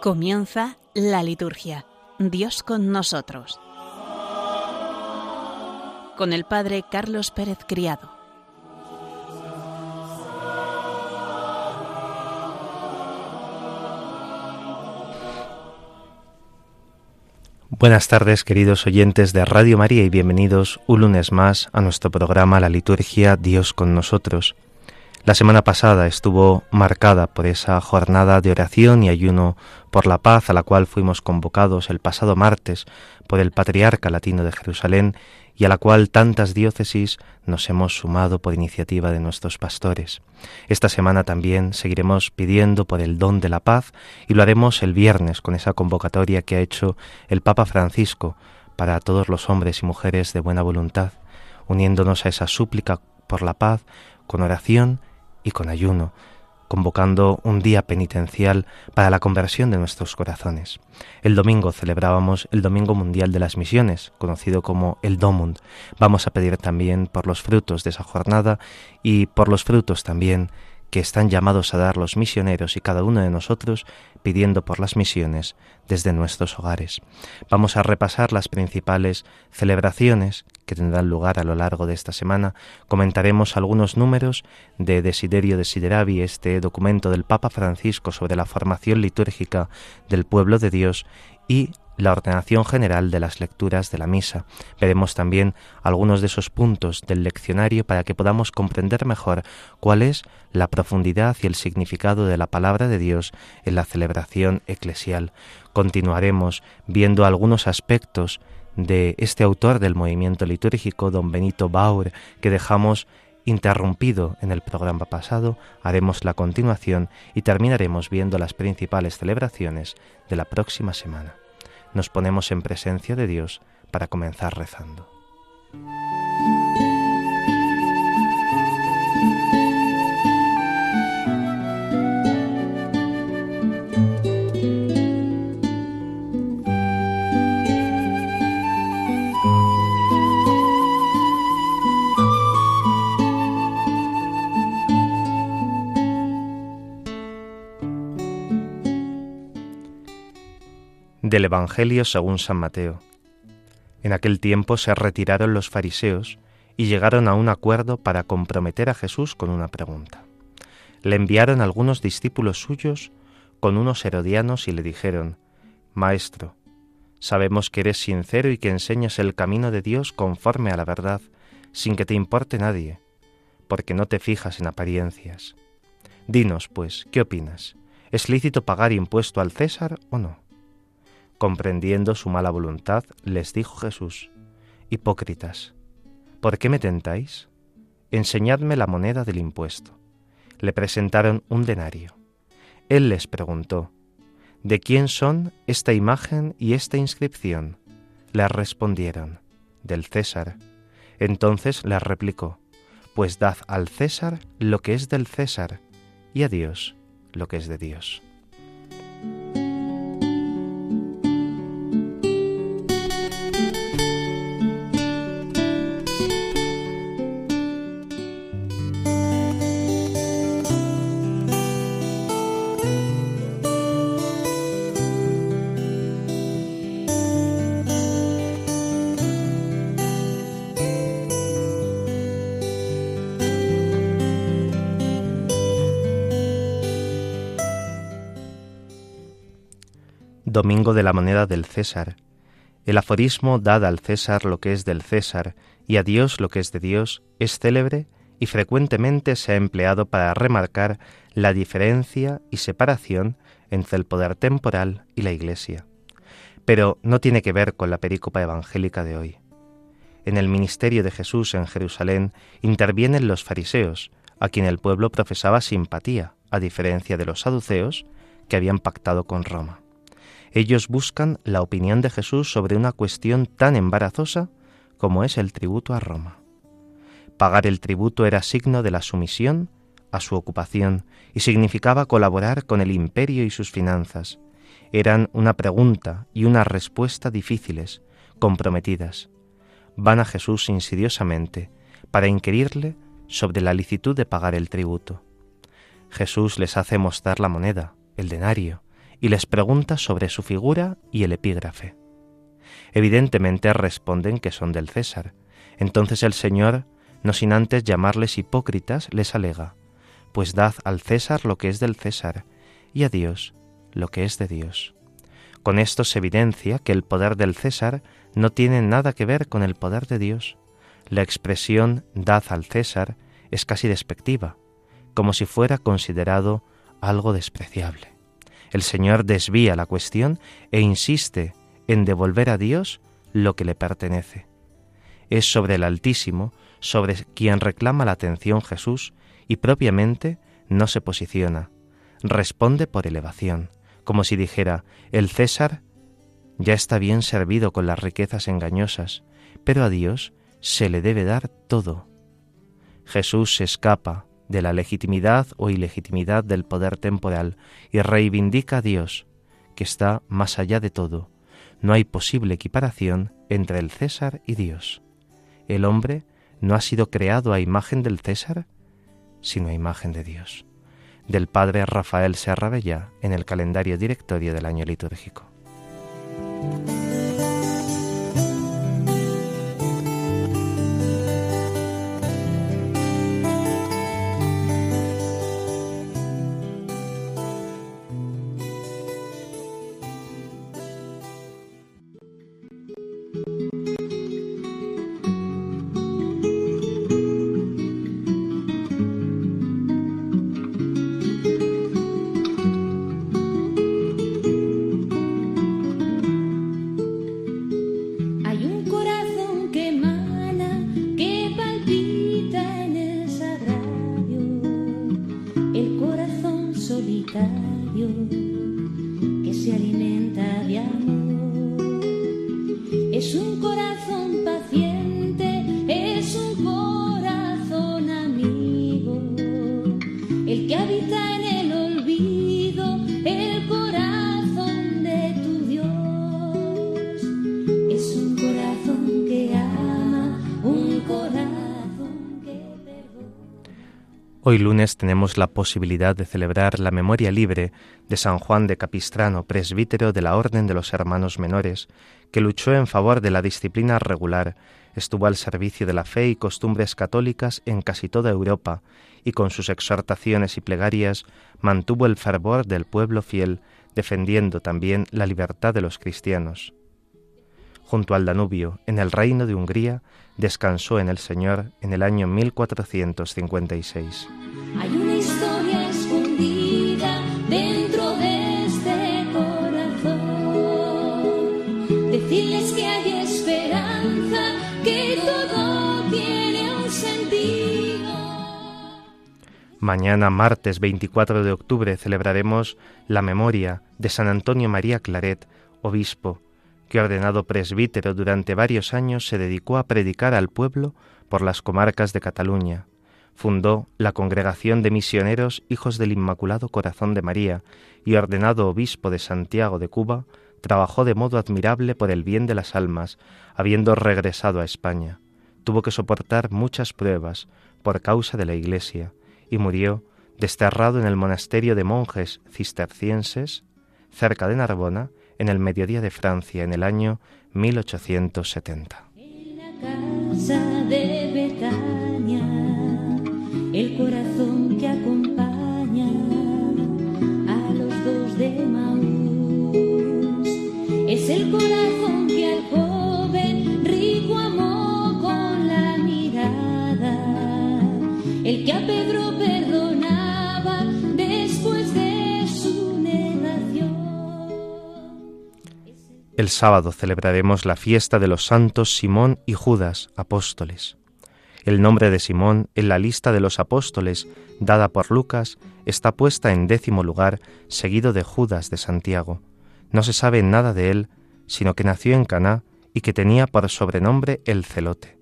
Comienza la liturgia. Dios con nosotros. Con el Padre Carlos Pérez Criado. Buenas tardes queridos oyentes de Radio María y bienvenidos un lunes más a nuestro programa La Liturgia Dios con nosotros. La semana pasada estuvo marcada por esa jornada de oración y ayuno por la paz a la cual fuimos convocados el pasado martes por el Patriarca Latino de Jerusalén y a la cual tantas diócesis nos hemos sumado por iniciativa de nuestros pastores. Esta semana también seguiremos pidiendo por el don de la paz y lo haremos el viernes con esa convocatoria que ha hecho el Papa Francisco para todos los hombres y mujeres de buena voluntad, uniéndonos a esa súplica por la paz con oración y con ayuno, convocando un día penitencial para la conversión de nuestros corazones. El domingo celebrábamos el Domingo Mundial de las Misiones, conocido como el Domund. Vamos a pedir también por los frutos de esa jornada y por los frutos también que están llamados a dar los misioneros y cada uno de nosotros pidiendo por las misiones desde nuestros hogares. Vamos a repasar las principales celebraciones que tendrán lugar a lo largo de esta semana. Comentaremos algunos números de Desiderio Desideravi, este documento del Papa Francisco sobre la formación litúrgica del pueblo de Dios y la ordenación general de las lecturas de la misa. Veremos también algunos de esos puntos del leccionario para que podamos comprender mejor cuál es la profundidad y el significado de la palabra de Dios en la celebración eclesial. Continuaremos viendo algunos aspectos de este autor del movimiento litúrgico, don Benito Bauer, que dejamos interrumpido en el programa pasado, haremos la continuación y terminaremos viendo las principales celebraciones de la próxima semana nos ponemos en presencia de Dios para comenzar rezando. Del Evangelio según San Mateo. En aquel tiempo se retiraron los fariseos y llegaron a un acuerdo para comprometer a Jesús con una pregunta. Le enviaron algunos discípulos suyos con unos herodianos y le dijeron, Maestro, sabemos que eres sincero y que enseñas el camino de Dios conforme a la verdad, sin que te importe nadie, porque no te fijas en apariencias. Dinos, pues, ¿qué opinas? ¿Es lícito pagar impuesto al César o no? Comprendiendo su mala voluntad, les dijo Jesús, Hipócritas, ¿por qué me tentáis? Enseñadme la moneda del impuesto. Le presentaron un denario. Él les preguntó, ¿De quién son esta imagen y esta inscripción? Le respondieron, del César. Entonces les replicó, Pues dad al César lo que es del César, y a Dios lo que es de Dios. Domingo de la moneda del César. El aforismo dad al César lo que es del César y a Dios lo que es de Dios es célebre y frecuentemente se ha empleado para remarcar la diferencia y separación entre el poder temporal y la Iglesia. Pero no tiene que ver con la perícopa evangélica de hoy. En el ministerio de Jesús en Jerusalén intervienen los fariseos, a quien el pueblo profesaba simpatía, a diferencia de los saduceos, que habían pactado con Roma. Ellos buscan la opinión de Jesús sobre una cuestión tan embarazosa como es el tributo a Roma. Pagar el tributo era signo de la sumisión a su ocupación y significaba colaborar con el imperio y sus finanzas. Eran una pregunta y una respuesta difíciles, comprometidas. Van a Jesús insidiosamente para inquirirle sobre la licitud de pagar el tributo. Jesús les hace mostrar la moneda, el denario, y les pregunta sobre su figura y el epígrafe. Evidentemente responden que son del César. Entonces el Señor, no sin antes llamarles hipócritas, les alega, pues dad al César lo que es del César, y a Dios lo que es de Dios. Con esto se evidencia que el poder del César no tiene nada que ver con el poder de Dios. La expresión dad al César es casi despectiva, como si fuera considerado algo despreciable. El Señor desvía la cuestión e insiste en devolver a Dios lo que le pertenece. Es sobre el Altísimo, sobre quien reclama la atención Jesús, y propiamente no se posiciona, responde por elevación, como si dijera, el César ya está bien servido con las riquezas engañosas, pero a Dios se le debe dar todo. Jesús se escapa de la legitimidad o ilegitimidad del poder temporal y reivindica a Dios, que está más allá de todo. No hay posible equiparación entre el César y Dios. El hombre no ha sido creado a imagen del César, sino a imagen de Dios. Del padre Rafael Serrabella en el calendario directorio del año litúrgico. Hoy lunes tenemos la posibilidad de celebrar la memoria libre de San Juan de Capistrano, presbítero de la Orden de los Hermanos Menores, que luchó en favor de la disciplina regular, estuvo al servicio de la fe y costumbres católicas en casi toda Europa, y con sus exhortaciones y plegarias mantuvo el fervor del pueblo fiel, defendiendo también la libertad de los cristianos. Junto al Danubio, en el reino de Hungría, descansó en el Señor en el año 1456. Hay una historia escondida dentro de este corazón. Decirles que hay esperanza, que todo tiene un sentido. Mañana, martes 24 de octubre, celebraremos la memoria de San Antonio María Claret, obispo, que ordenado presbítero durante varios años se dedicó a predicar al pueblo por las comarcas de Cataluña, Fundó la Congregación de Misioneros Hijos del Inmaculado Corazón de María y ordenado obispo de Santiago de Cuba, trabajó de modo admirable por el bien de las almas, habiendo regresado a España. Tuvo que soportar muchas pruebas por causa de la Iglesia y murió desterrado en el monasterio de monjes cistercienses cerca de Narbona, en el mediodía de Francia, en el año 1870 el corazón que acompaña a los dos de Maús. Es el corazón El sábado celebraremos la fiesta de los santos Simón y Judas, apóstoles. El nombre de Simón en la lista de los apóstoles dada por Lucas está puesta en décimo lugar, seguido de Judas de Santiago. No se sabe nada de él, sino que nació en Caná y que tenía por sobrenombre el celote.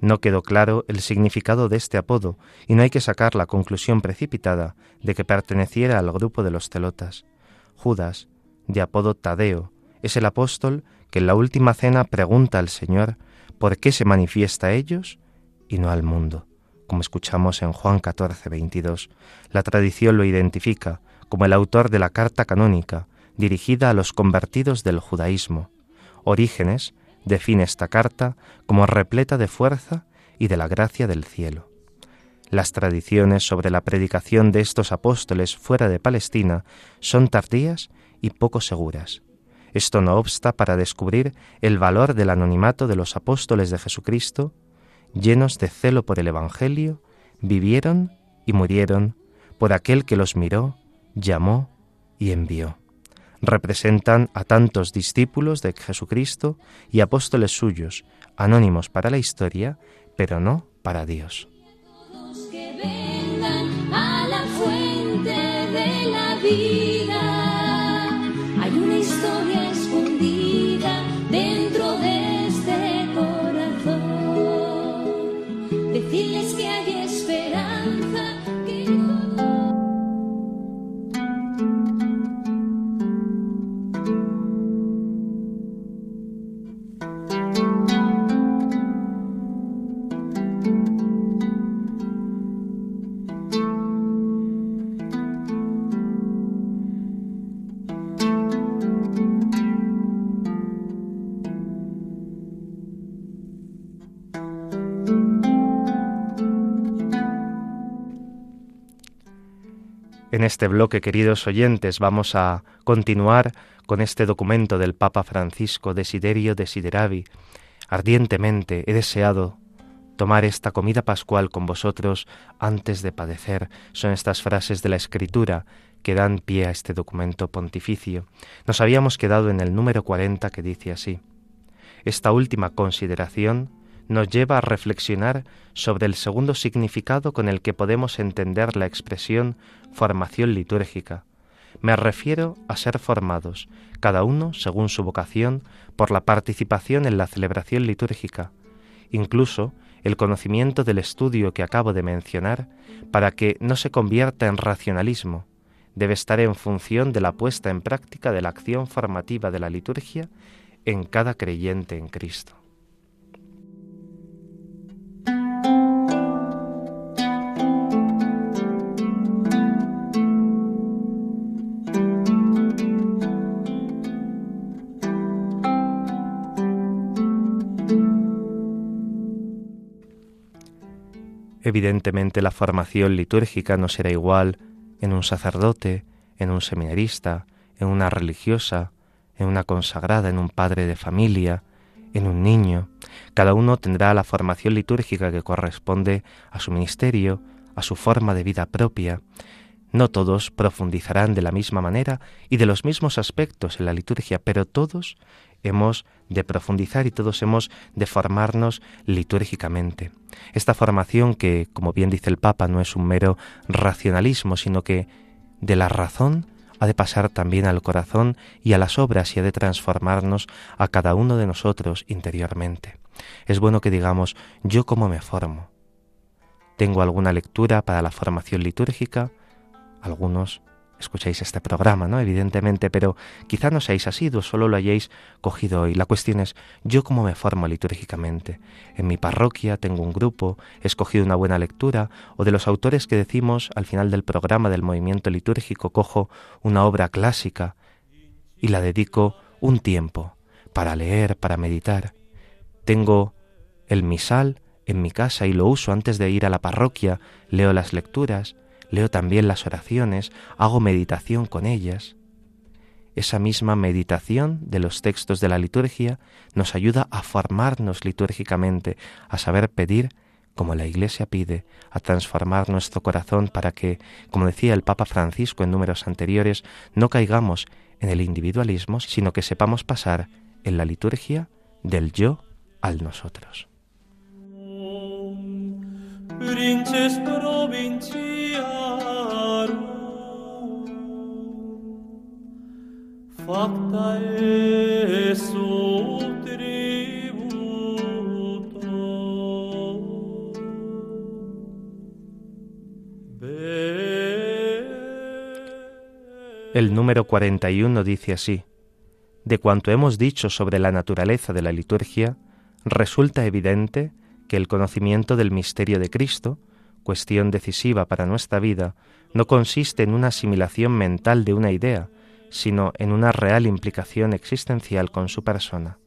No quedó claro el significado de este apodo y no hay que sacar la conclusión precipitada de que perteneciera al grupo de los celotas. Judas, de apodo Tadeo, es el apóstol que en la última cena pregunta al Señor ¿Por qué se manifiesta a ellos y no al mundo? como escuchamos en Juan 14, 22. La tradición lo identifica como el autor de la carta canónica dirigida a los convertidos del judaísmo. Orígenes define esta carta como repleta de fuerza y de la gracia del cielo. Las tradiciones sobre la predicación de estos apóstoles fuera de Palestina son tardías y poco seguras. Esto no obsta para descubrir el valor del anonimato de los apóstoles de Jesucristo, llenos de celo por el Evangelio, vivieron y murieron por aquel que los miró, llamó y envió. Representan a tantos discípulos de Jesucristo y apóstoles suyos, anónimos para la historia, pero no para Dios. En este bloque, queridos oyentes, vamos a continuar con este documento del Papa Francisco Desiderio Desideravi. Ardientemente he deseado tomar esta comida pascual con vosotros antes de padecer. Son estas frases de la Escritura que dan pie a este documento pontificio. Nos habíamos quedado en el número 40 que dice así. Esta última consideración nos lleva a reflexionar sobre el segundo significado con el que podemos entender la expresión formación litúrgica. Me refiero a ser formados, cada uno según su vocación, por la participación en la celebración litúrgica, incluso el conocimiento del estudio que acabo de mencionar, para que no se convierta en racionalismo, debe estar en función de la puesta en práctica de la acción formativa de la liturgia en cada creyente en Cristo. Evidentemente la formación litúrgica no será igual en un sacerdote, en un seminarista, en una religiosa, en una consagrada, en un padre de familia, en un niño. Cada uno tendrá la formación litúrgica que corresponde a su ministerio, a su forma de vida propia. No todos profundizarán de la misma manera y de los mismos aspectos en la liturgia, pero todos hemos de profundizar y todos hemos de formarnos litúrgicamente. Esta formación que, como bien dice el Papa, no es un mero racionalismo, sino que de la razón ha de pasar también al corazón y a las obras y ha de transformarnos a cada uno de nosotros interiormente. Es bueno que digamos, yo cómo me formo. ¿Tengo alguna lectura para la formación litúrgica? Algunos escucháis este programa, ¿no? Evidentemente, pero quizá no seáis asiduos, solo lo hayáis cogido hoy. La cuestión es, ¿yo cómo me formo litúrgicamente? En mi parroquia tengo un grupo, he escogido una buena lectura, o de los autores que decimos al final del programa del movimiento litúrgico, cojo una obra clásica y la dedico un tiempo para leer, para meditar. Tengo el misal en mi casa y lo uso antes de ir a la parroquia, leo las lecturas, leo también las oraciones, hago meditación con ellas. Esa misma meditación de los textos de la liturgia nos ayuda a formarnos litúrgicamente, a saber pedir como la Iglesia pide, a transformar nuestro corazón para que, como decía el Papa Francisco en números anteriores, no caigamos en el individualismo, sino que sepamos pasar en la liturgia del yo al nosotros. El número 41 dice así, De cuanto hemos dicho sobre la naturaleza de la liturgia, resulta evidente que el conocimiento del misterio de Cristo cuestión decisiva para nuestra vida no consiste en una asimilación mental de una idea, sino en una real implicación existencial con su persona.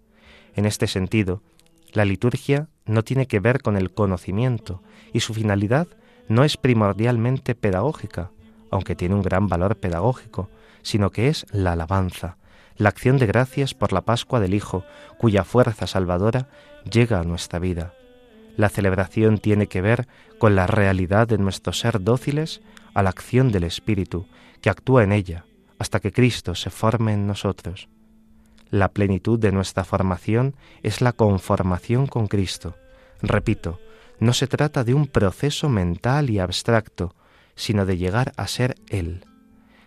En este sentido, la liturgia no tiene que ver con el conocimiento y su finalidad no es primordialmente pedagógica, aunque tiene un gran valor pedagógico, sino que es la alabanza, la acción de gracias por la Pascua del Hijo, cuya fuerza salvadora llega a nuestra vida. La celebración tiene que ver con la realidad de nuestro ser dóciles a la acción del Espíritu, que actúa en ella, hasta que Cristo se forme en nosotros. La plenitud de nuestra formación es la conformación con Cristo. Repito, no se trata de un proceso mental y abstracto, sino de llegar a ser Él.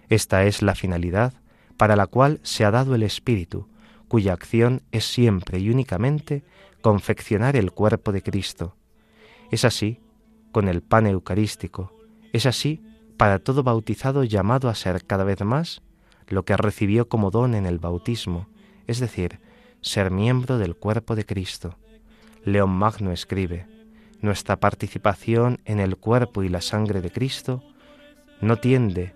Esta es la finalidad para la cual se ha dado el Espíritu, cuya acción es siempre y únicamente confeccionar el cuerpo de Cristo. Es así con el pan eucarístico, es así para todo bautizado llamado a ser cada vez más lo que recibió como don en el bautismo, es decir, ser miembro del cuerpo de Cristo. León Magno escribe, nuestra participación en el cuerpo y la sangre de Cristo no tiende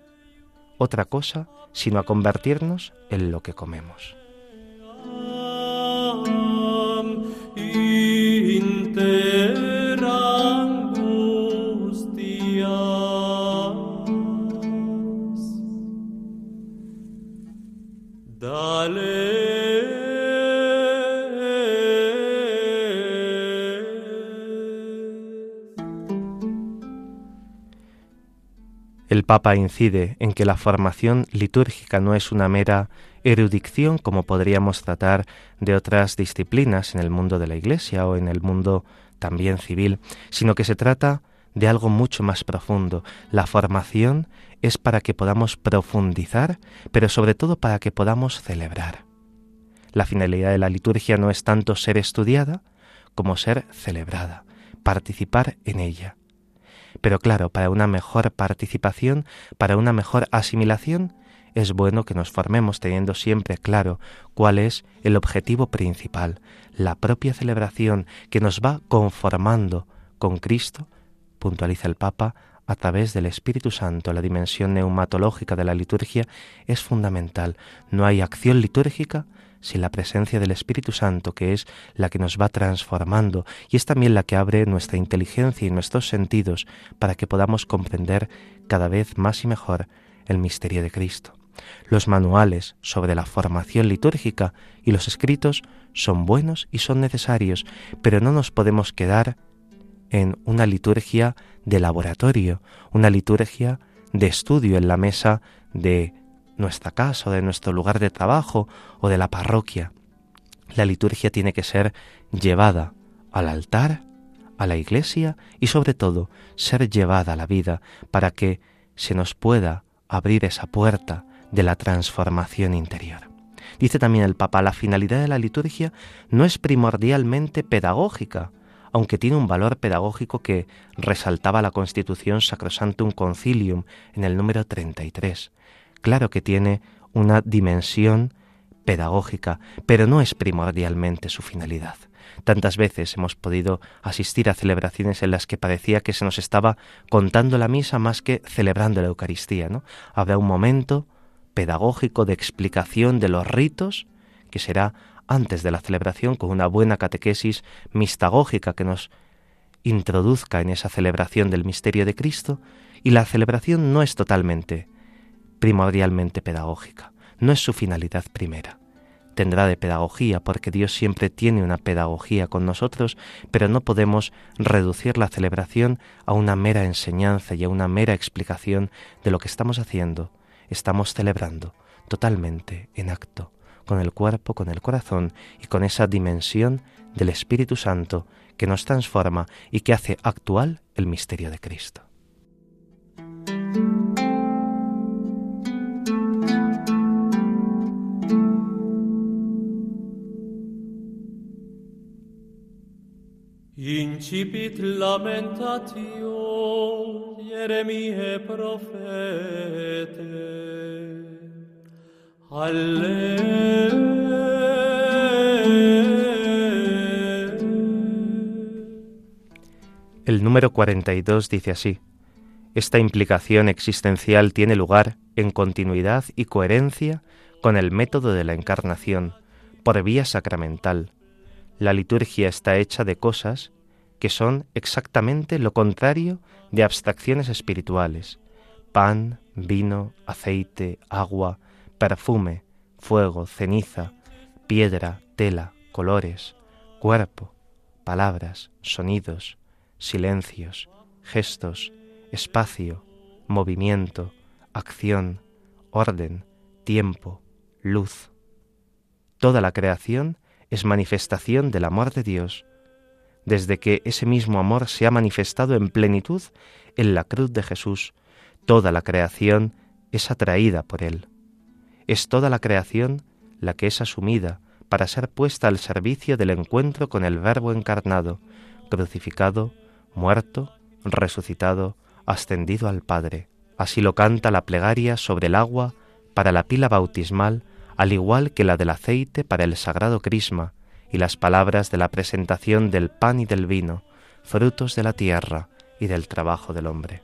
otra cosa sino a convertirnos en lo que comemos. Papa incide en que la formación litúrgica no es una mera erudición como podríamos tratar de otras disciplinas en el mundo de la Iglesia o en el mundo también civil, sino que se trata de algo mucho más profundo. La formación es para que podamos profundizar, pero sobre todo para que podamos celebrar. La finalidad de la liturgia no es tanto ser estudiada como ser celebrada, participar en ella. Pero claro, para una mejor participación, para una mejor asimilación, es bueno que nos formemos teniendo siempre claro cuál es el objetivo principal, la propia celebración que nos va conformando con Cristo, puntualiza el Papa, a través del Espíritu Santo, la dimensión neumatológica de la liturgia es fundamental. No hay acción litúrgica sin la presencia del Espíritu Santo, que es la que nos va transformando y es también la que abre nuestra inteligencia y nuestros sentidos para que podamos comprender cada vez más y mejor el misterio de Cristo. Los manuales sobre la formación litúrgica y los escritos son buenos y son necesarios, pero no nos podemos quedar en una liturgia de laboratorio, una liturgia de estudio en la mesa de nuestra casa o de nuestro lugar de trabajo o de la parroquia. La liturgia tiene que ser llevada al altar, a la iglesia y sobre todo ser llevada a la vida para que se nos pueda abrir esa puerta de la transformación interior. Dice también el Papa, la finalidad de la liturgia no es primordialmente pedagógica, aunque tiene un valor pedagógico que resaltaba la Constitución Sacrosantum Concilium en el número 33. Claro que tiene una dimensión pedagógica, pero no es primordialmente su finalidad. Tantas veces hemos podido asistir a celebraciones en las que parecía que se nos estaba contando la misa más que celebrando la Eucaristía, ¿no? Habrá un momento pedagógico de explicación de los ritos que será antes de la celebración con una buena catequesis mistagógica que nos introduzca en esa celebración del misterio de Cristo y la celebración no es totalmente primordialmente pedagógica, no es su finalidad primera. Tendrá de pedagogía porque Dios siempre tiene una pedagogía con nosotros, pero no podemos reducir la celebración a una mera enseñanza y a una mera explicación de lo que estamos haciendo. Estamos celebrando totalmente en acto, con el cuerpo, con el corazón y con esa dimensión del Espíritu Santo que nos transforma y que hace actual el misterio de Cristo. Incipit lamentatio Jeremie profete. El número 42 dice así, esta implicación existencial tiene lugar en continuidad y coherencia con el método de la encarnación, por vía sacramental. La liturgia está hecha de cosas que son exactamente lo contrario de abstracciones espirituales. Pan, vino, aceite, agua, perfume, fuego, ceniza, piedra, tela, colores, cuerpo, palabras, sonidos, silencios, gestos, espacio, movimiento, acción, orden, tiempo, luz. Toda la creación es manifestación del amor de Dios, desde que ese mismo amor se ha manifestado en plenitud en la cruz de Jesús. Toda la creación es atraída por Él. Es toda la creación la que es asumida para ser puesta al servicio del encuentro con el Verbo encarnado, crucificado, muerto, resucitado, ascendido al Padre. Así lo canta la plegaria sobre el agua para la pila bautismal, al igual que la del aceite para el sagrado crisma, y las palabras de la presentación del pan y del vino, frutos de la tierra y del trabajo del hombre.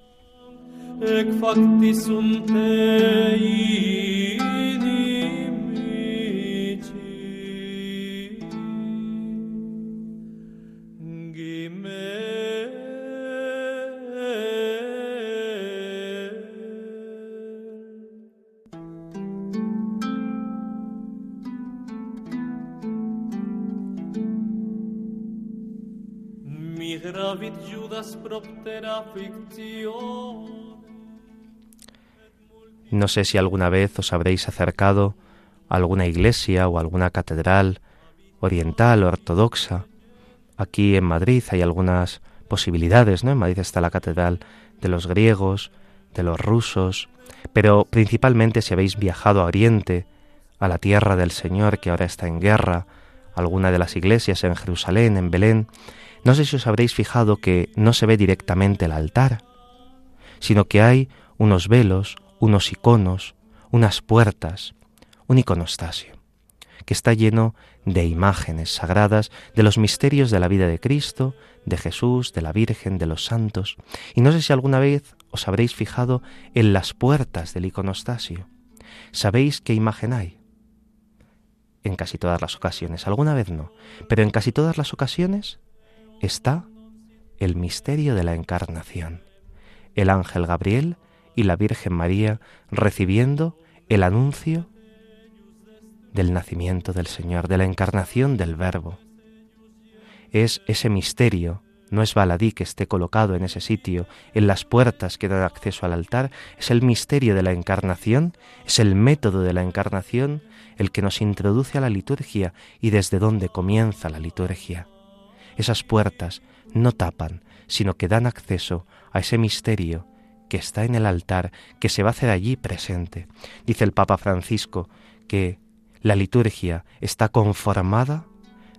No sé si alguna vez os habréis acercado a alguna iglesia o alguna catedral oriental o ortodoxa. Aquí en Madrid hay algunas posibilidades, ¿no? En Madrid está la catedral de los griegos, de los rusos, pero principalmente si habéis viajado a Oriente, a la tierra del Señor que ahora está en guerra, alguna de las iglesias en Jerusalén, en Belén, no sé si os habréis fijado que no se ve directamente el altar, sino que hay unos velos, unos iconos, unas puertas, un iconostasio, que está lleno de imágenes sagradas de los misterios de la vida de Cristo, de Jesús, de la Virgen, de los santos. Y no sé si alguna vez os habréis fijado en las puertas del iconostasio. ¿Sabéis qué imagen hay? En casi todas las ocasiones, alguna vez no, pero en casi todas las ocasiones está el misterio de la encarnación, el ángel Gabriel y la Virgen María recibiendo el anuncio del nacimiento del Señor, de la encarnación del Verbo. Es ese misterio, no es baladí que esté colocado en ese sitio, en las puertas que dan acceso al altar, es el misterio de la encarnación, es el método de la encarnación el que nos introduce a la liturgia y desde donde comienza la liturgia. Esas puertas no tapan, sino que dan acceso a ese misterio que está en el altar, que se va a hacer allí presente. Dice el Papa Francisco que la liturgia está conformada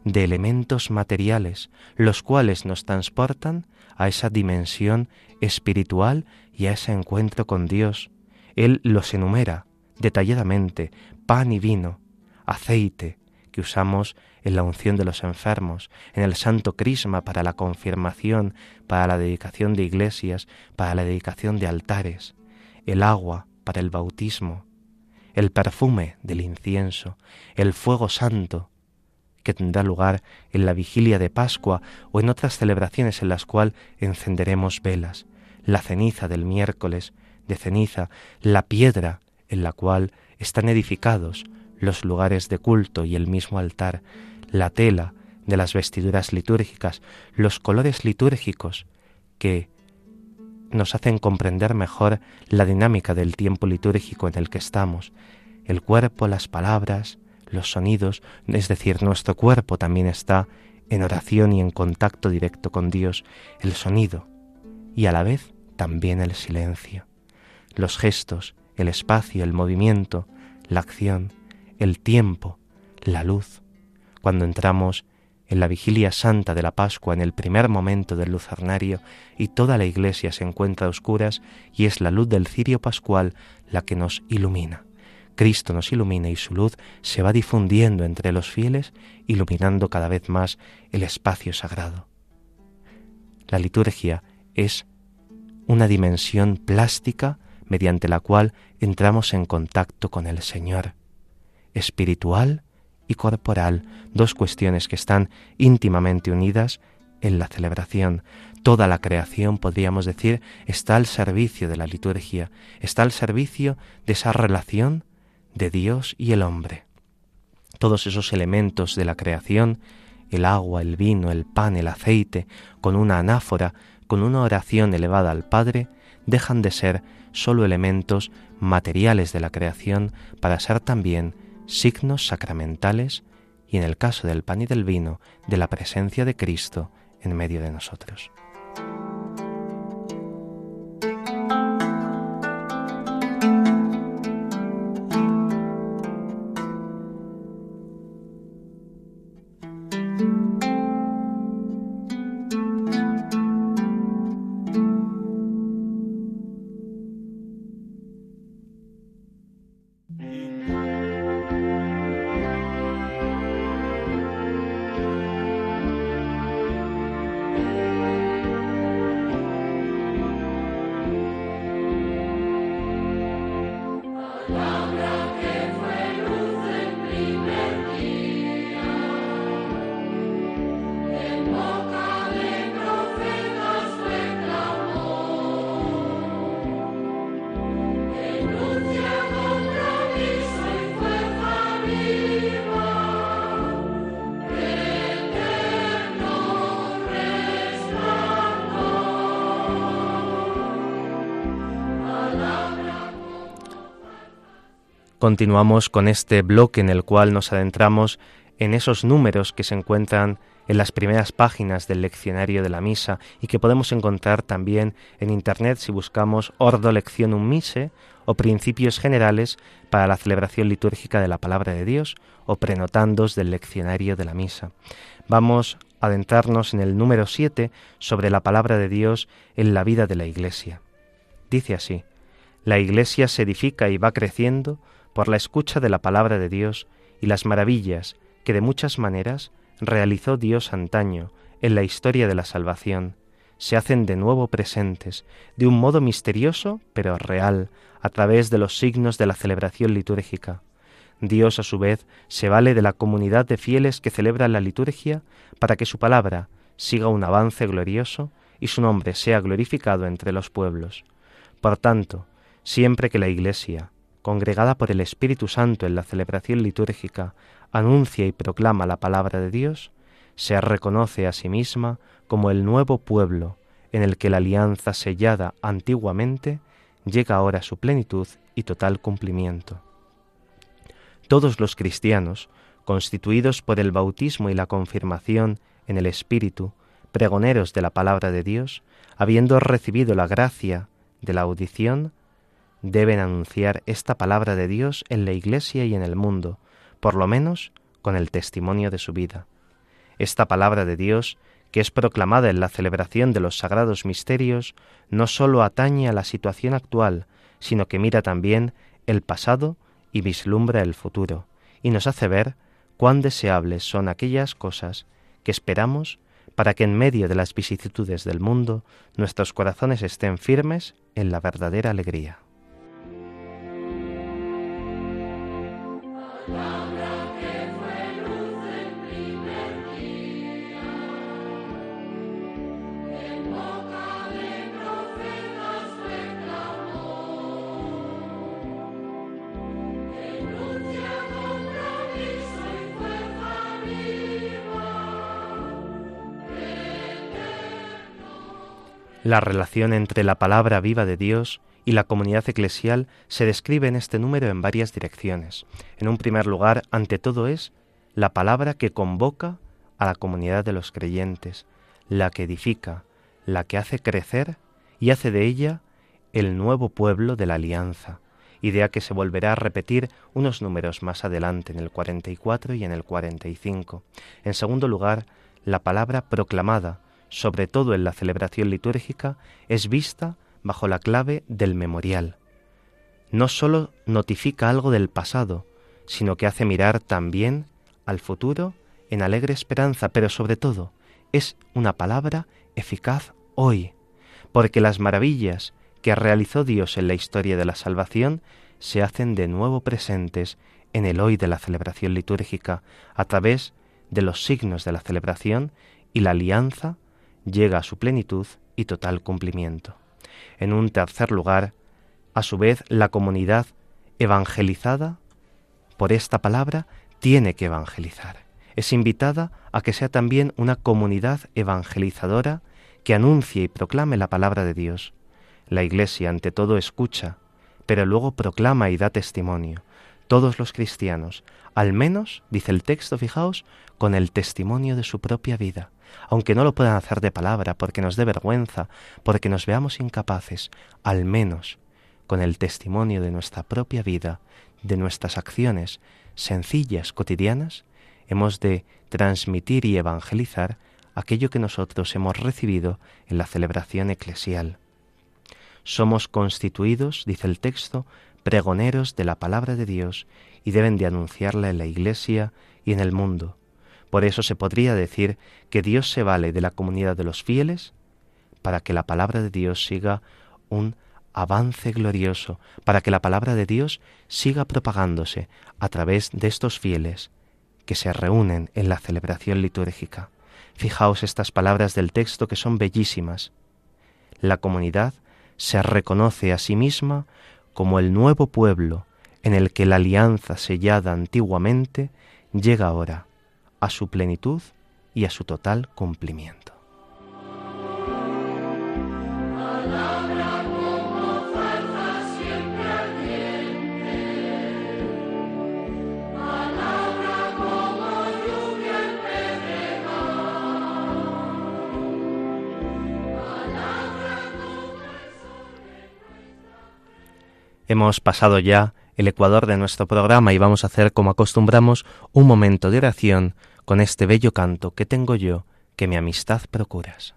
de elementos materiales, los cuales nos transportan a esa dimensión espiritual y a ese encuentro con Dios. Él los enumera detalladamente, pan y vino, aceite, que usamos en la unción de los enfermos, en el santo crisma para la confirmación, para la dedicación de iglesias, para la dedicación de altares, el agua para el bautismo, el perfume del incienso, el fuego santo que tendrá lugar en la vigilia de Pascua o en otras celebraciones en las cuales encenderemos velas, la ceniza del miércoles de ceniza, la piedra en la cual están edificados los lugares de culto y el mismo altar, la tela de las vestiduras litúrgicas, los colores litúrgicos que nos hacen comprender mejor la dinámica del tiempo litúrgico en el que estamos, el cuerpo, las palabras, los sonidos, es decir, nuestro cuerpo también está en oración y en contacto directo con Dios, el sonido y a la vez también el silencio, los gestos, el espacio, el movimiento, la acción, el tiempo, la luz. Cuando entramos en la vigilia santa de la Pascua, en el primer momento del lucernario, y toda la iglesia se encuentra a oscuras, y es la luz del cirio pascual la que nos ilumina. Cristo nos ilumina y su luz se va difundiendo entre los fieles, iluminando cada vez más el espacio sagrado. La liturgia es una dimensión plástica mediante la cual entramos en contacto con el Señor, espiritual y corporal, dos cuestiones que están íntimamente unidas en la celebración. Toda la creación, podríamos decir, está al servicio de la liturgia, está al servicio de esa relación de Dios y el hombre. Todos esos elementos de la creación, el agua, el vino, el pan, el aceite, con una anáfora, con una oración elevada al Padre, dejan de ser sólo elementos materiales de la creación para ser también signos sacramentales y en el caso del pan y del vino, de la presencia de Cristo en medio de nosotros. Continuamos con este bloque en el cual nos adentramos en esos números que se encuentran en las primeras páginas del leccionario de la misa y que podemos encontrar también en Internet si buscamos Ordo Lectionum Mise o Principios Generales para la celebración litúrgica de la Palabra de Dios o prenotandos del leccionario de la misa. Vamos a adentrarnos en el número 7 sobre la Palabra de Dios en la vida de la Iglesia. Dice así, la Iglesia se edifica y va creciendo por la escucha de la palabra de Dios y las maravillas que de muchas maneras realizó Dios antaño en la historia de la salvación, se hacen de nuevo presentes, de un modo misterioso pero real, a través de los signos de la celebración litúrgica. Dios, a su vez, se vale de la comunidad de fieles que celebra la liturgia para que su palabra siga un avance glorioso y su nombre sea glorificado entre los pueblos. Por tanto, siempre que la Iglesia, congregada por el Espíritu Santo en la celebración litúrgica, anuncia y proclama la palabra de Dios, se reconoce a sí misma como el nuevo pueblo en el que la alianza sellada antiguamente llega ahora a su plenitud y total cumplimiento. Todos los cristianos, constituidos por el bautismo y la confirmación en el Espíritu, pregoneros de la palabra de Dios, habiendo recibido la gracia de la audición, deben anunciar esta palabra de Dios en la Iglesia y en el mundo, por lo menos con el testimonio de su vida. Esta palabra de Dios, que es proclamada en la celebración de los sagrados misterios, no sólo atañe a la situación actual, sino que mira también el pasado y vislumbra el futuro, y nos hace ver cuán deseables son aquellas cosas que esperamos para que en medio de las vicisitudes del mundo nuestros corazones estén firmes en la verdadera alegría. La relación entre la palabra viva de Dios y la comunidad eclesial se describe en este número en varias direcciones. En un primer lugar, ante todo es la palabra que convoca a la comunidad de los creyentes, la que edifica, la que hace crecer y hace de ella el nuevo pueblo de la alianza, idea que se volverá a repetir unos números más adelante, en el 44 y en el 45. En segundo lugar, la palabra proclamada, sobre todo en la celebración litúrgica, es vista bajo la clave del memorial. No sólo notifica algo del pasado, sino que hace mirar también al futuro en alegre esperanza, pero sobre todo es una palabra eficaz hoy, porque las maravillas que realizó Dios en la historia de la salvación se hacen de nuevo presentes en el hoy de la celebración litúrgica a través de los signos de la celebración y la alianza llega a su plenitud y total cumplimiento. En un tercer lugar, a su vez, la comunidad evangelizada por esta palabra tiene que evangelizar. Es invitada a que sea también una comunidad evangelizadora que anuncie y proclame la palabra de Dios. La Iglesia ante todo escucha, pero luego proclama y da testimonio. Todos los cristianos, al menos, dice el texto, fijaos, con el testimonio de su propia vida, aunque no lo puedan hacer de palabra, porque nos dé vergüenza, porque nos veamos incapaces, al menos con el testimonio de nuestra propia vida, de nuestras acciones sencillas, cotidianas, hemos de transmitir y evangelizar aquello que nosotros hemos recibido en la celebración eclesial. Somos constituidos, dice el texto, pregoneros de la palabra de Dios y deben de anunciarla en la Iglesia y en el mundo. Por eso se podría decir que Dios se vale de la comunidad de los fieles para que la palabra de Dios siga un avance glorioso, para que la palabra de Dios siga propagándose a través de estos fieles que se reúnen en la celebración litúrgica. Fijaos estas palabras del texto que son bellísimas. La comunidad se reconoce a sí misma como el nuevo pueblo en el que la alianza sellada antiguamente llega ahora a su plenitud y a su total cumplimiento. Hemos pasado ya el ecuador de nuestro programa y vamos a hacer como acostumbramos un momento de oración con este bello canto que tengo yo, que mi amistad procuras.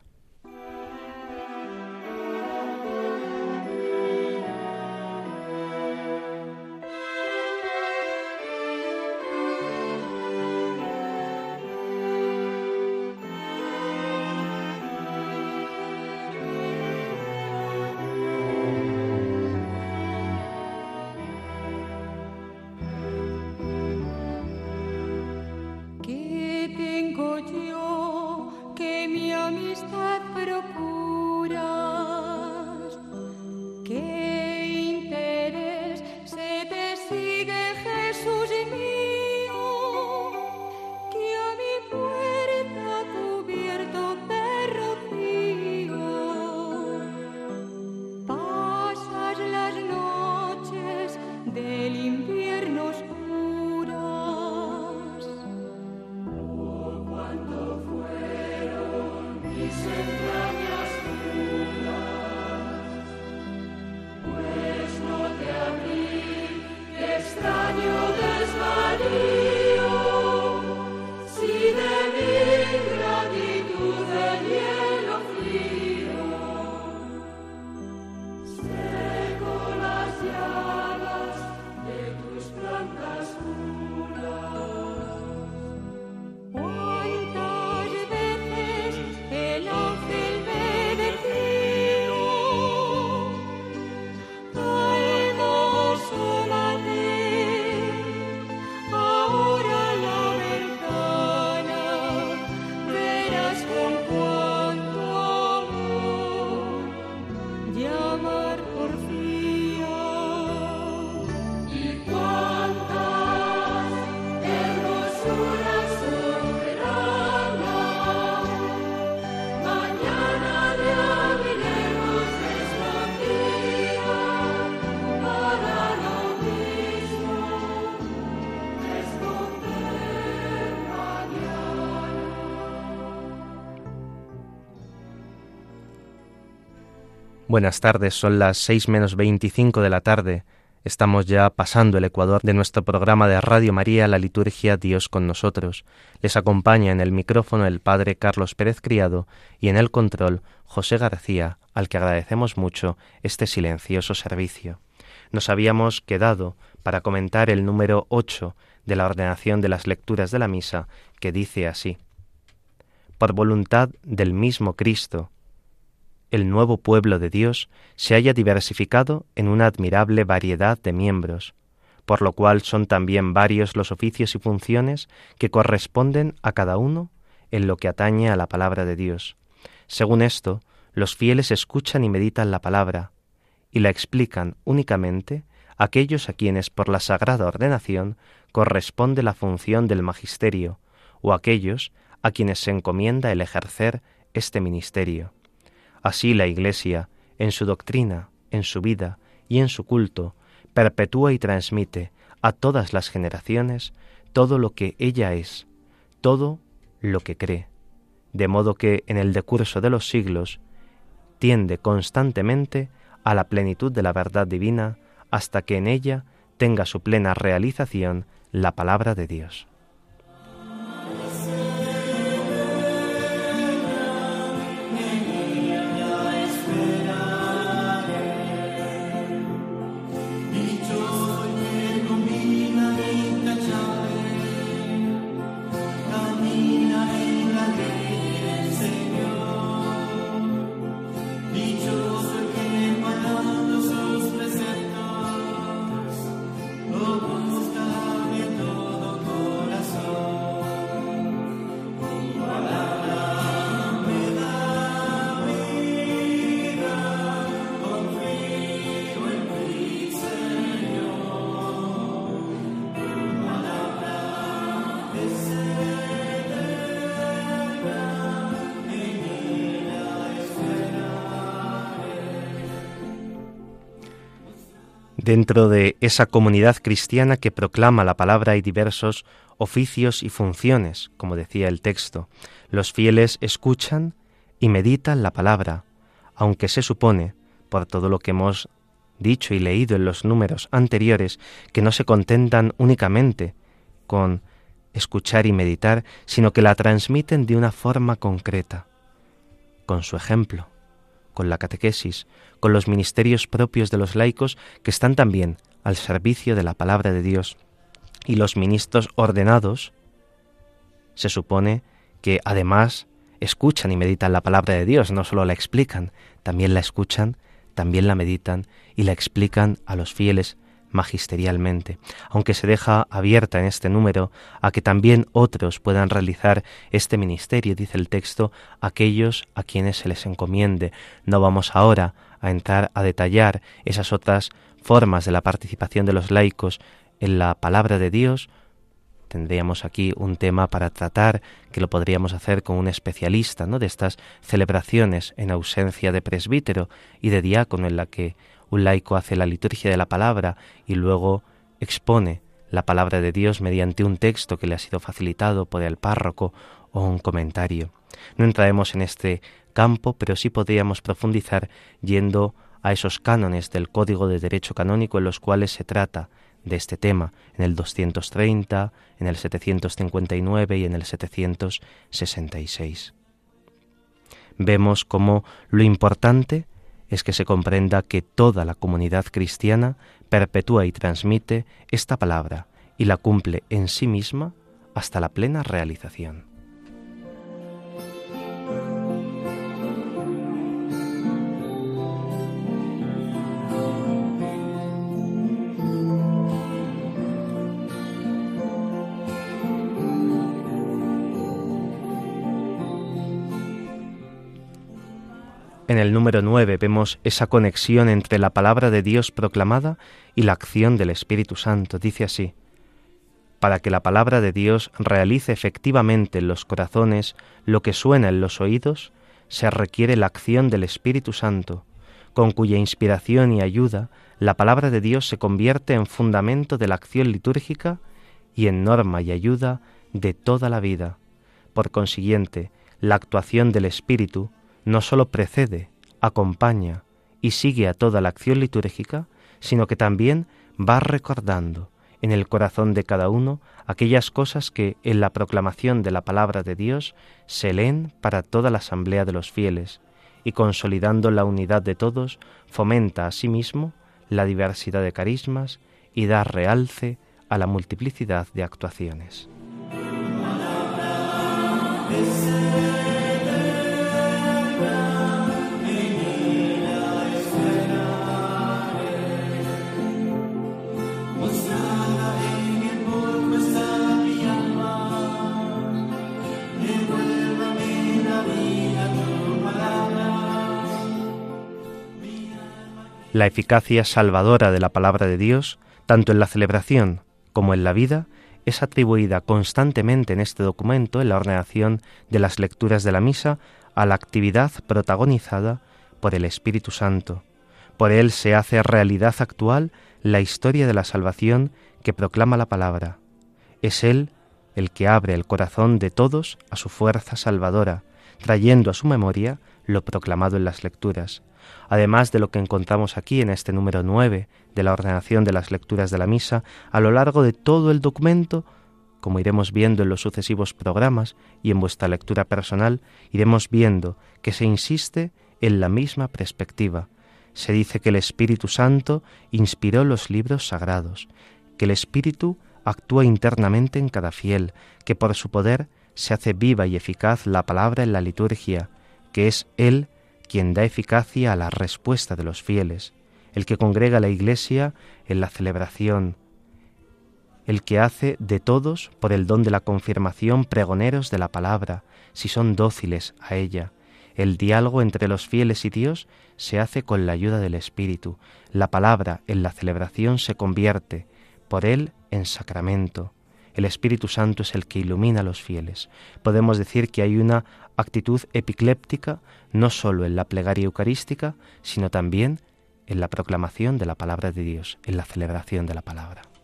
Buenas tardes, son las seis menos veinticinco de la tarde. Estamos ya pasando el ecuador de nuestro programa de Radio María, la liturgia Dios con nosotros. Les acompaña en el micrófono el Padre Carlos Pérez Criado y en el control José García, al que agradecemos mucho este silencioso servicio. Nos habíamos quedado para comentar el número ocho de la ordenación de las lecturas de la misa, que dice así. Por voluntad del mismo Cristo, el nuevo pueblo de Dios se haya diversificado en una admirable variedad de miembros, por lo cual son también varios los oficios y funciones que corresponden a cada uno en lo que atañe a la palabra de Dios. Según esto, los fieles escuchan y meditan la palabra, y la explican únicamente aquellos a quienes por la sagrada ordenación corresponde la función del magisterio, o aquellos a quienes se encomienda el ejercer este ministerio. Así la Iglesia, en su doctrina, en su vida y en su culto, perpetúa y transmite a todas las generaciones todo lo que ella es, todo lo que cree, de modo que en el decurso de los siglos tiende constantemente a la plenitud de la verdad divina hasta que en ella tenga su plena realización la palabra de Dios. Dentro de esa comunidad cristiana que proclama la palabra hay diversos oficios y funciones, como decía el texto. Los fieles escuchan y meditan la palabra, aunque se supone, por todo lo que hemos dicho y leído en los números anteriores, que no se contentan únicamente con escuchar y meditar, sino que la transmiten de una forma concreta, con su ejemplo, con la catequesis, con los ministerios propios de los laicos que están también al servicio de la palabra de Dios. Y los ministros ordenados se supone que además escuchan y meditan la palabra de Dios, no solo la explican, también la escuchan, también la meditan y la explican a los fieles magisterialmente, aunque se deja abierta en este número a que también otros puedan realizar este ministerio, dice el texto, aquellos a quienes se les encomiende. No vamos ahora a entrar a detallar esas otras formas de la participación de los laicos en la palabra de Dios, tendríamos aquí un tema para tratar que lo podríamos hacer con un especialista, ¿no? de estas celebraciones en ausencia de presbítero y de diácono en la que un laico hace la liturgia de la palabra y luego expone la palabra de Dios mediante un texto que le ha sido facilitado por el párroco o un comentario. No entraremos en este campo, pero sí podríamos profundizar yendo a esos cánones del Código de Derecho Canónico en los cuales se trata de este tema, en el 230, en el 759 y en el 766. Vemos cómo lo importante es que se comprenda que toda la comunidad cristiana perpetúa y transmite esta palabra y la cumple en sí misma hasta la plena realización. En el número 9 vemos esa conexión entre la palabra de Dios proclamada y la acción del Espíritu Santo. Dice así, para que la palabra de Dios realice efectivamente en los corazones lo que suena en los oídos, se requiere la acción del Espíritu Santo, con cuya inspiración y ayuda la palabra de Dios se convierte en fundamento de la acción litúrgica y en norma y ayuda de toda la vida. Por consiguiente, la actuación del Espíritu no sólo precede, acompaña y sigue a toda la acción litúrgica, sino que también va recordando en el corazón de cada uno aquellas cosas que en la proclamación de la palabra de Dios se leen para toda la asamblea de los fieles, y consolidando la unidad de todos, fomenta asimismo la diversidad de carismas y da realce a la multiplicidad de actuaciones. La eficacia salvadora de la palabra de Dios, tanto en la celebración como en la vida, es atribuida constantemente en este documento, en la ordenación de las lecturas de la misa, a la actividad protagonizada por el Espíritu Santo. Por él se hace realidad actual la historia de la salvación que proclama la palabra. Es él el que abre el corazón de todos a su fuerza salvadora, trayendo a su memoria lo proclamado en las lecturas, además de lo que encontramos aquí en este número 9 de la ordenación de las lecturas de la misa, a lo largo de todo el documento, como iremos viendo en los sucesivos programas y en vuestra lectura personal, iremos viendo que se insiste en la misma perspectiva. Se dice que el Espíritu Santo inspiró los libros sagrados, que el Espíritu actúa internamente en cada fiel, que por su poder se hace viva y eficaz la palabra en la liturgia, que es Él quien da eficacia a la respuesta de los fieles, el que congrega la Iglesia en la celebración, el que hace de todos, por el don de la confirmación, pregoneros de la palabra, si son dóciles a ella. El diálogo entre los fieles y Dios se hace con la ayuda del Espíritu. La palabra en la celebración se convierte, por él, en sacramento. El Espíritu Santo es el que ilumina a los fieles. Podemos decir que hay una actitud epicléptica no sólo en la plegaria eucarística, sino también en la proclamación de la palabra de Dios, en la celebración de la palabra.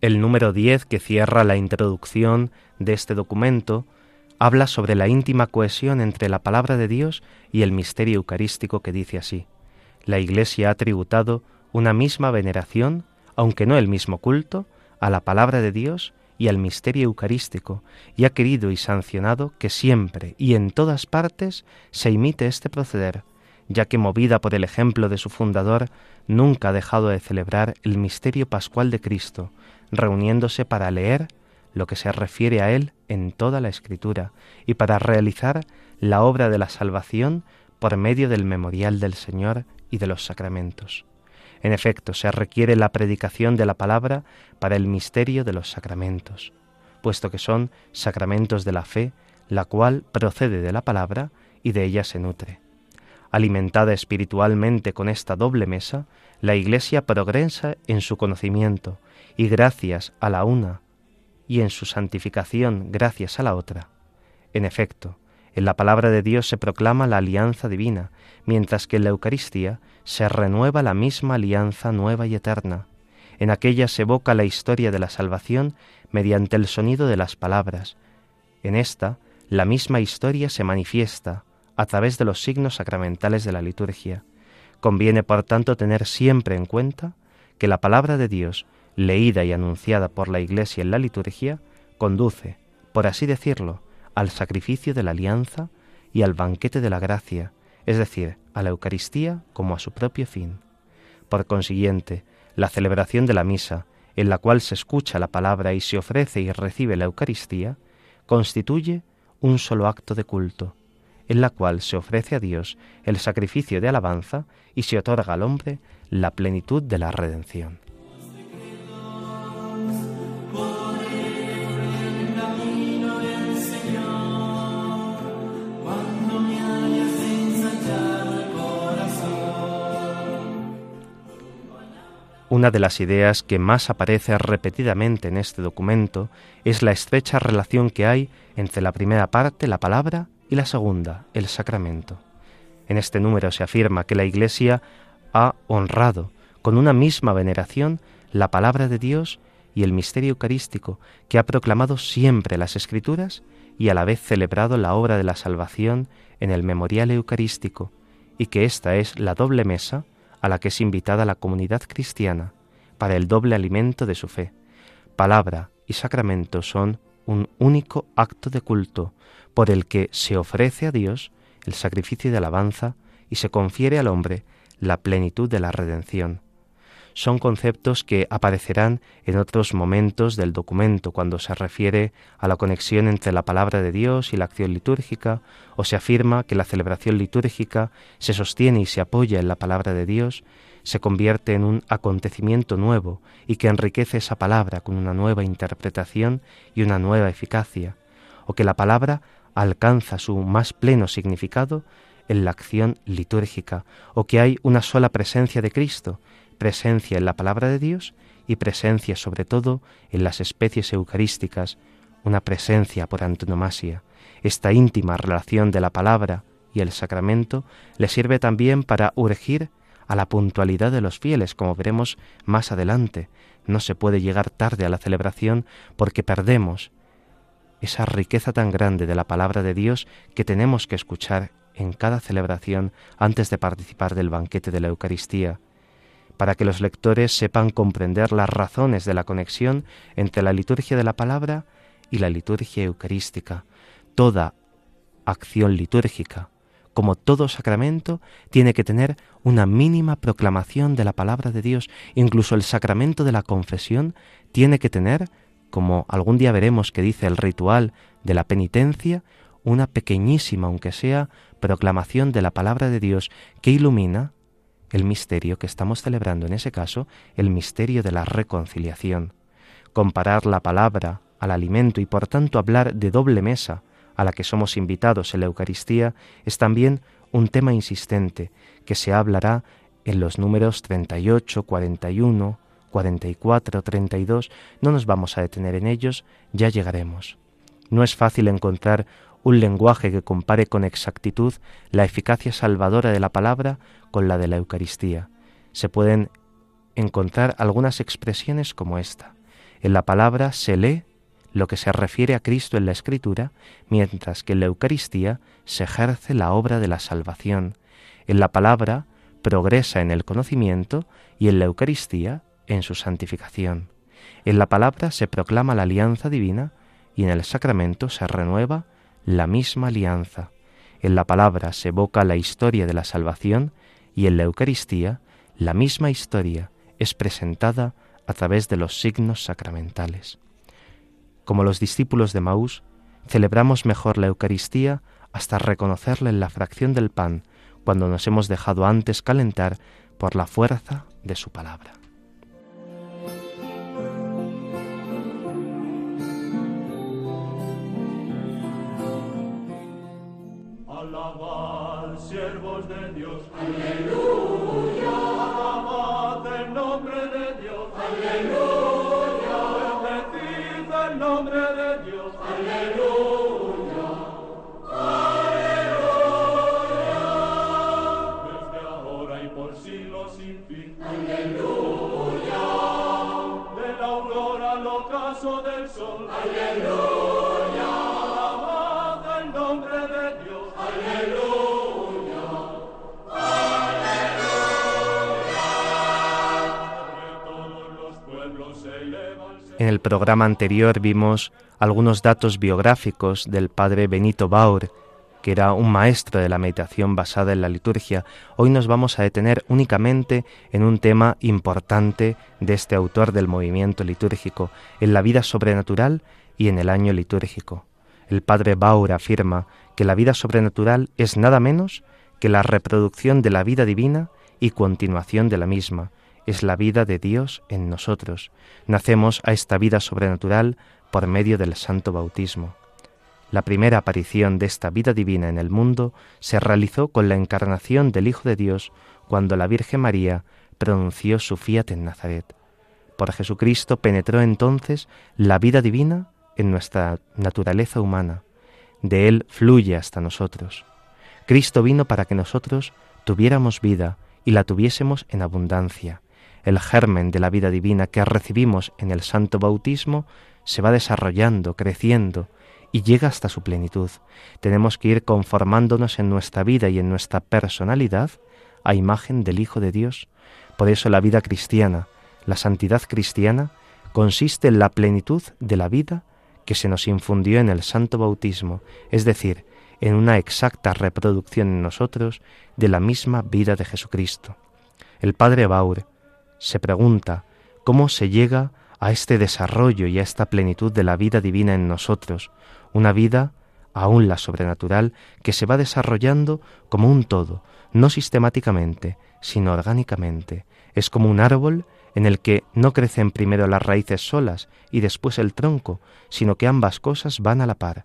El número 10 que cierra la introducción de este documento habla sobre la íntima cohesión entre la palabra de Dios y el misterio eucarístico que dice así. La Iglesia ha tributado una misma veneración, aunque no el mismo culto, a la palabra de Dios y al misterio eucarístico, y ha querido y sancionado que siempre y en todas partes se imite este proceder, ya que movida por el ejemplo de su fundador, nunca ha dejado de celebrar el misterio pascual de Cristo, reuniéndose para leer lo que se refiere a Él en toda la Escritura y para realizar la obra de la salvación por medio del memorial del Señor y de los sacramentos. En efecto, se requiere la predicación de la palabra para el misterio de los sacramentos, puesto que son sacramentos de la fe, la cual procede de la palabra y de ella se nutre. Alimentada espiritualmente con esta doble mesa, la Iglesia progresa en su conocimiento y gracias a la una, y en su santificación gracias a la otra. En efecto, en la palabra de Dios se proclama la alianza divina, mientras que en la Eucaristía se renueva la misma alianza nueva y eterna. En aquella se evoca la historia de la salvación mediante el sonido de las palabras. En esta, la misma historia se manifiesta a través de los signos sacramentales de la liturgia. Conviene, por tanto, tener siempre en cuenta que la palabra de Dios, leída y anunciada por la Iglesia en la liturgia, conduce, por así decirlo, al sacrificio de la alianza y al banquete de la gracia, es decir, a la Eucaristía como a su propio fin. Por consiguiente, la celebración de la misa, en la cual se escucha la palabra y se ofrece y recibe la Eucaristía, constituye un solo acto de culto, en la cual se ofrece a Dios el sacrificio de alabanza y se otorga al hombre la plenitud de la redención. Una de las ideas que más aparece repetidamente en este documento es la estrecha relación que hay entre la primera parte, la palabra, y la segunda, el sacramento. En este número se afirma que la Iglesia ha honrado con una misma veneración la palabra de Dios y el misterio eucarístico, que ha proclamado siempre las Escrituras y a la vez celebrado la obra de la salvación en el memorial eucarístico, y que esta es la doble mesa a la que es invitada la comunidad cristiana para el doble alimento de su fe. Palabra y sacramento son un único acto de culto por el que se ofrece a Dios el sacrificio de alabanza y se confiere al hombre la plenitud de la redención. Son conceptos que aparecerán en otros momentos del documento, cuando se refiere a la conexión entre la palabra de Dios y la acción litúrgica, o se afirma que la celebración litúrgica se sostiene y se apoya en la palabra de Dios, se convierte en un acontecimiento nuevo y que enriquece esa palabra con una nueva interpretación y una nueva eficacia, o que la palabra alcanza su más pleno significado en la acción litúrgica, o que hay una sola presencia de Cristo, presencia en la palabra de Dios y presencia sobre todo en las especies eucarísticas, una presencia por antonomasia. Esta íntima relación de la palabra y el sacramento le sirve también para urgir a la puntualidad de los fieles, como veremos más adelante. No se puede llegar tarde a la celebración porque perdemos esa riqueza tan grande de la palabra de Dios que tenemos que escuchar en cada celebración antes de participar del banquete de la Eucaristía, para que los lectores sepan comprender las razones de la conexión entre la liturgia de la palabra y la liturgia eucarística. Toda acción litúrgica, como todo sacramento, tiene que tener una mínima proclamación de la palabra de Dios. Incluso el sacramento de la confesión tiene que tener, como algún día veremos que dice el ritual de la penitencia, una pequeñísima, aunque sea, proclamación de la palabra de Dios que ilumina el misterio que estamos celebrando, en ese caso, el misterio de la reconciliación. Comparar la palabra al alimento y por tanto hablar de doble mesa a la que somos invitados en la Eucaristía es también un tema insistente que se hablará en los números 38, 41, 44, 32. No nos vamos a detener en ellos, ya llegaremos. No es fácil encontrar un lenguaje que compare con exactitud la eficacia salvadora de la palabra con la de la Eucaristía. Se pueden encontrar algunas expresiones como esta. En la palabra se lee lo que se refiere a Cristo en la Escritura, mientras que en la Eucaristía se ejerce la obra de la salvación. En la palabra progresa en el conocimiento y en la Eucaristía en su santificación. En la palabra se proclama la alianza divina y en el sacramento se renueva la misma alianza. En la palabra se evoca la historia de la salvación y en la Eucaristía la misma historia es presentada a través de los signos sacramentales. Como los discípulos de Maús, celebramos mejor la Eucaristía hasta reconocerla en la fracción del pan, cuando nos hemos dejado antes calentar por la fuerza de su palabra. Siervos de Dios. Aleluya. El programa anterior vimos algunos datos biográficos del padre Benito Baur, que era un maestro de la meditación basada en la liturgia. Hoy nos vamos a detener únicamente en un tema importante de este autor del movimiento litúrgico, en la vida sobrenatural y en el año litúrgico. El padre Baur afirma que la vida sobrenatural es nada menos que la reproducción de la vida divina y continuación de la misma. Es la vida de Dios en nosotros. Nacemos a esta vida sobrenatural por medio del santo bautismo. La primera aparición de esta vida divina en el mundo se realizó con la encarnación del Hijo de Dios cuando la Virgen María pronunció su fiat en Nazaret. Por Jesucristo penetró entonces la vida divina en nuestra naturaleza humana. De Él fluye hasta nosotros. Cristo vino para que nosotros tuviéramos vida y la tuviésemos en abundancia. El germen de la vida divina que recibimos en el santo bautismo se va desarrollando, creciendo, y llega hasta su plenitud. Tenemos que ir conformándonos en nuestra vida y en nuestra personalidad a imagen del Hijo de Dios. Por eso la vida cristiana, la santidad cristiana, consiste en la plenitud de la vida que se nos infundió en el santo bautismo, es decir, en una exacta reproducción en nosotros de la misma vida de Jesucristo. El padre Baur se pregunta cómo se llega a este desarrollo y a esta plenitud de la vida divina en nosotros, una vida, aún la sobrenatural, que se va desarrollando como un todo, no sistemáticamente, sino orgánicamente. Es como un árbol en el que no crecen primero las raíces solas y después el tronco, sino que ambas cosas van a la par.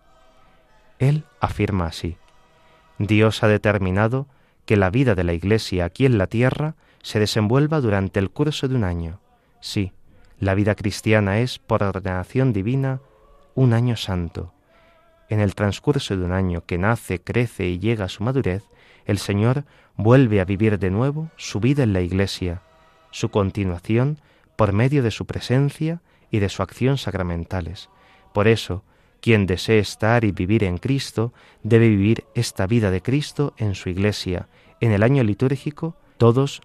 Él afirma así, Dios ha determinado que la vida de la Iglesia aquí en la tierra se desenvuelva durante el curso de un año. Sí, la vida cristiana es, por ordenación divina, un año santo. En el transcurso de un año que nace, crece y llega a su madurez, el Señor vuelve a vivir de nuevo su vida en la Iglesia, su continuación por medio de su presencia y de su acción sacramentales. Por eso, quien desee estar y vivir en Cristo debe vivir esta vida de Cristo en su Iglesia. En el año litúrgico todos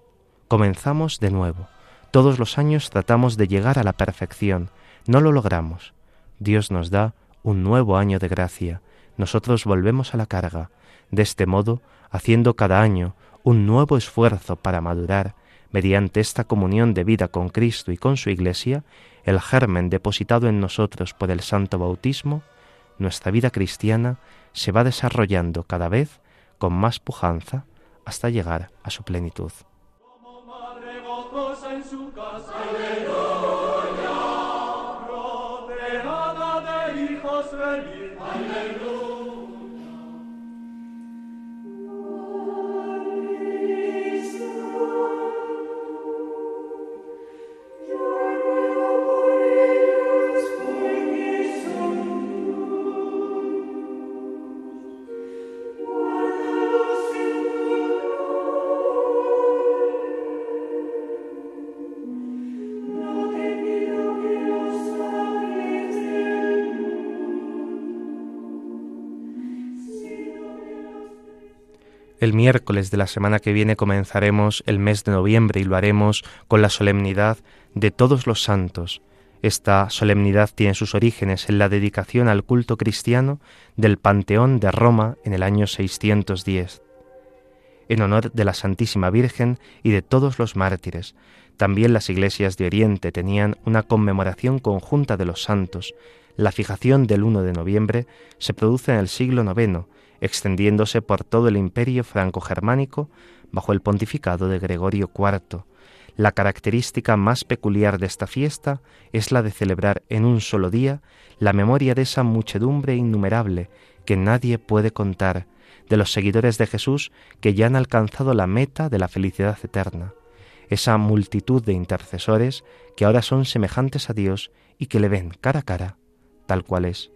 comenzamos de nuevo todos los años tratamos de llegar a la perfección. No lo logramos. Dios nos da un nuevo año de gracia. Nosotros volvemos a la carga. De este modo, haciendo cada año un nuevo esfuerzo para madurar, mediante esta comunión de vida con Cristo y con su Iglesia, el germen depositado en nosotros por el santo bautismo, nuestra vida cristiana se va desarrollando cada vez con más pujanza hasta llegar a su plenitud. en su casa. Aleluya. Protejan de hijos venir. Aleluya. El miércoles de la semana que viene comenzaremos el mes de noviembre y lo haremos con la solemnidad de todos los santos. Esta solemnidad tiene sus orígenes en la dedicación al culto cristiano del Panteón de Roma en el año 610, en honor de la Santísima Virgen y de todos los mártires. También las iglesias de Oriente tenían una conmemoración conjunta de los santos. La fijación del 1 de noviembre se produce en el siglo IX extendiéndose por todo el imperio franco-germánico bajo el pontificado de Gregorio IV. La característica más peculiar de esta fiesta es la de celebrar en un solo día la memoria de esa muchedumbre innumerable que nadie puede contar, de los seguidores de Jesús que ya han alcanzado la meta de la felicidad eterna, esa multitud de intercesores que ahora son semejantes a Dios y que le ven cara a cara, tal cual es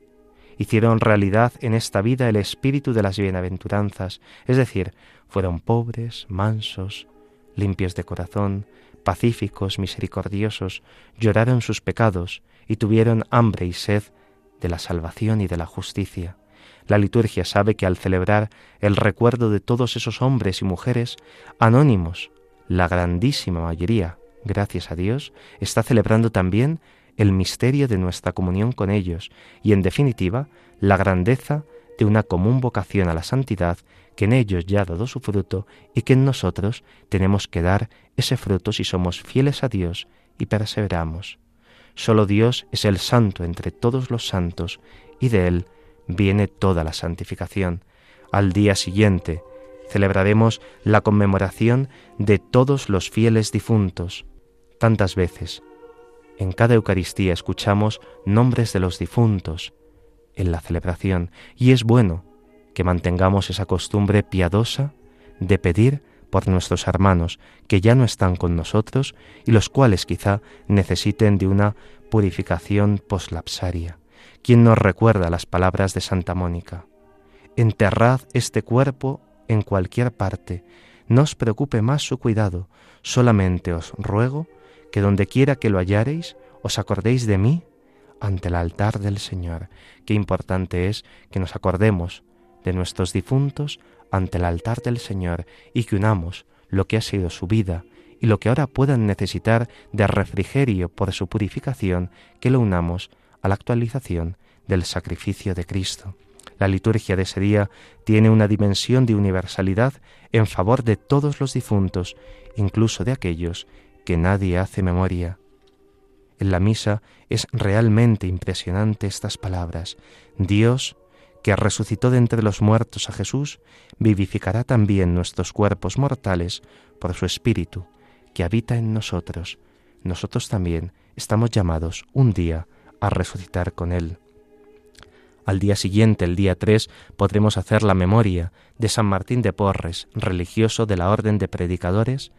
hicieron realidad en esta vida el espíritu de las bienaventuranzas, es decir, fueron pobres, mansos, limpios de corazón, pacíficos, misericordiosos, lloraron sus pecados y tuvieron hambre y sed de la salvación y de la justicia. La liturgia sabe que al celebrar el recuerdo de todos esos hombres y mujeres anónimos, la grandísima mayoría, gracias a Dios, está celebrando también el misterio de nuestra comunión con ellos y, en definitiva, la grandeza de una común vocación a la santidad que en ellos ya ha dado su fruto y que en nosotros tenemos que dar ese fruto si somos fieles a Dios y perseveramos. Solo Dios es el santo entre todos los santos y de Él viene toda la santificación. Al día siguiente celebraremos la conmemoración de todos los fieles difuntos. Tantas veces en cada Eucaristía escuchamos nombres de los difuntos en la celebración y es bueno que mantengamos esa costumbre piadosa de pedir por nuestros hermanos que ya no están con nosotros y los cuales quizá necesiten de una purificación poslapsaria. ¿Quién nos recuerda las palabras de Santa Mónica? Enterrad este cuerpo en cualquier parte, no os preocupe más su cuidado, solamente os ruego que donde quiera que lo hallareis, os acordéis de mí ante el altar del Señor. Qué importante es que nos acordemos de nuestros difuntos ante el altar del Señor y que unamos lo que ha sido su vida y lo que ahora puedan necesitar de refrigerio por su purificación, que lo unamos a la actualización del sacrificio de Cristo. La liturgia de ese día tiene una dimensión de universalidad en favor de todos los difuntos, incluso de aquellos que nadie hace memoria. En la misa es realmente impresionante estas palabras. Dios, que resucitó de entre los muertos a Jesús, vivificará también nuestros cuerpos mortales por su Espíritu, que habita en nosotros. Nosotros también estamos llamados un día a resucitar con Él. Al día siguiente, el día 3, podremos hacer la memoria de San Martín de Porres, religioso de la Orden de Predicadores,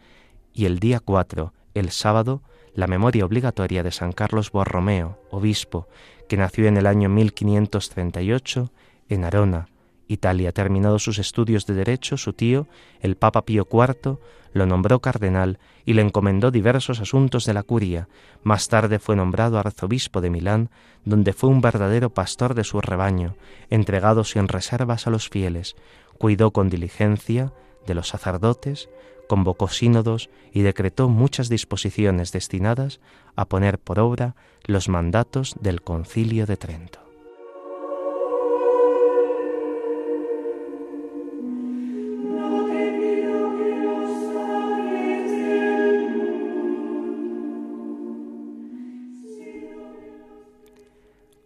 y el día 4, el sábado, la memoria obligatoria de San Carlos Borromeo, obispo, que nació en el año 1538 en Arona, Italia. Terminados sus estudios de derecho, su tío, el Papa Pío IV, lo nombró cardenal y le encomendó diversos asuntos de la curia. Más tarde fue nombrado arzobispo de Milán, donde fue un verdadero pastor de su rebaño, entregado sin reservas a los fieles, cuidó con diligencia de los sacerdotes, convocó sínodos y decretó muchas disposiciones destinadas a poner por obra los mandatos del concilio de Trento.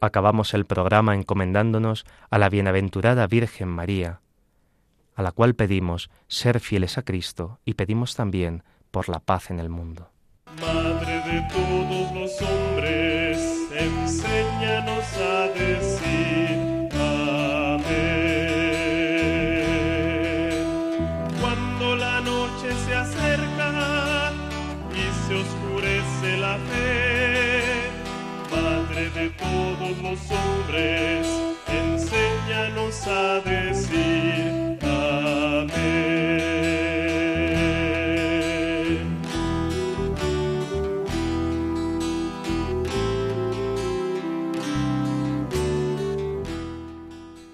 Acabamos el programa encomendándonos a la bienaventurada Virgen María, a la cual pedimos ser fieles a Cristo y pedimos también por la paz en el mundo. Madre de todos los hombres, enséñanos a decir hombres, enséñanos a decir amén.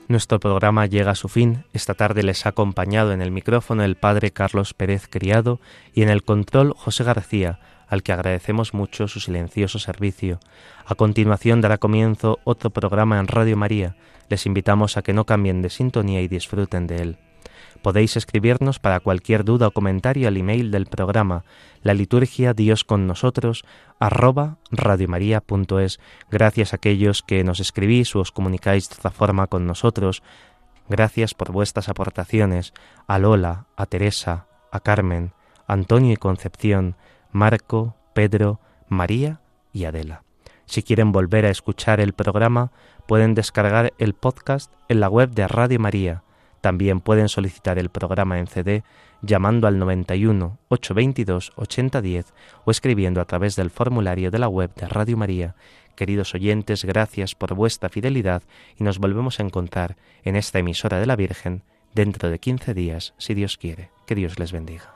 Nuestro programa llega a su fin. Esta tarde les ha acompañado en el micrófono el padre Carlos Pérez Criado y en el control José García, al que agradecemos mucho su silencioso servicio. A continuación dará comienzo otro programa en Radio María. Les invitamos a que no cambien de sintonía y disfruten de él. Podéis escribirnos para cualquier duda o comentario al email del programa la liturgia Dios con nosotros arroba radiomaria.es. Gracias a aquellos que nos escribís o os comunicáis de esta forma con nosotros. Gracias por vuestras aportaciones a Lola, a Teresa, a Carmen, Antonio y Concepción, Marco, Pedro, María y Adela. Si quieren volver a escuchar el programa, pueden descargar el podcast en la web de Radio María. También pueden solicitar el programa en CD llamando al 91 822 8010 o escribiendo a través del formulario de la web de Radio María. Queridos oyentes, gracias por vuestra fidelidad y nos volvemos a encontrar en esta emisora de la Virgen dentro de 15 días, si Dios quiere. Que Dios les bendiga.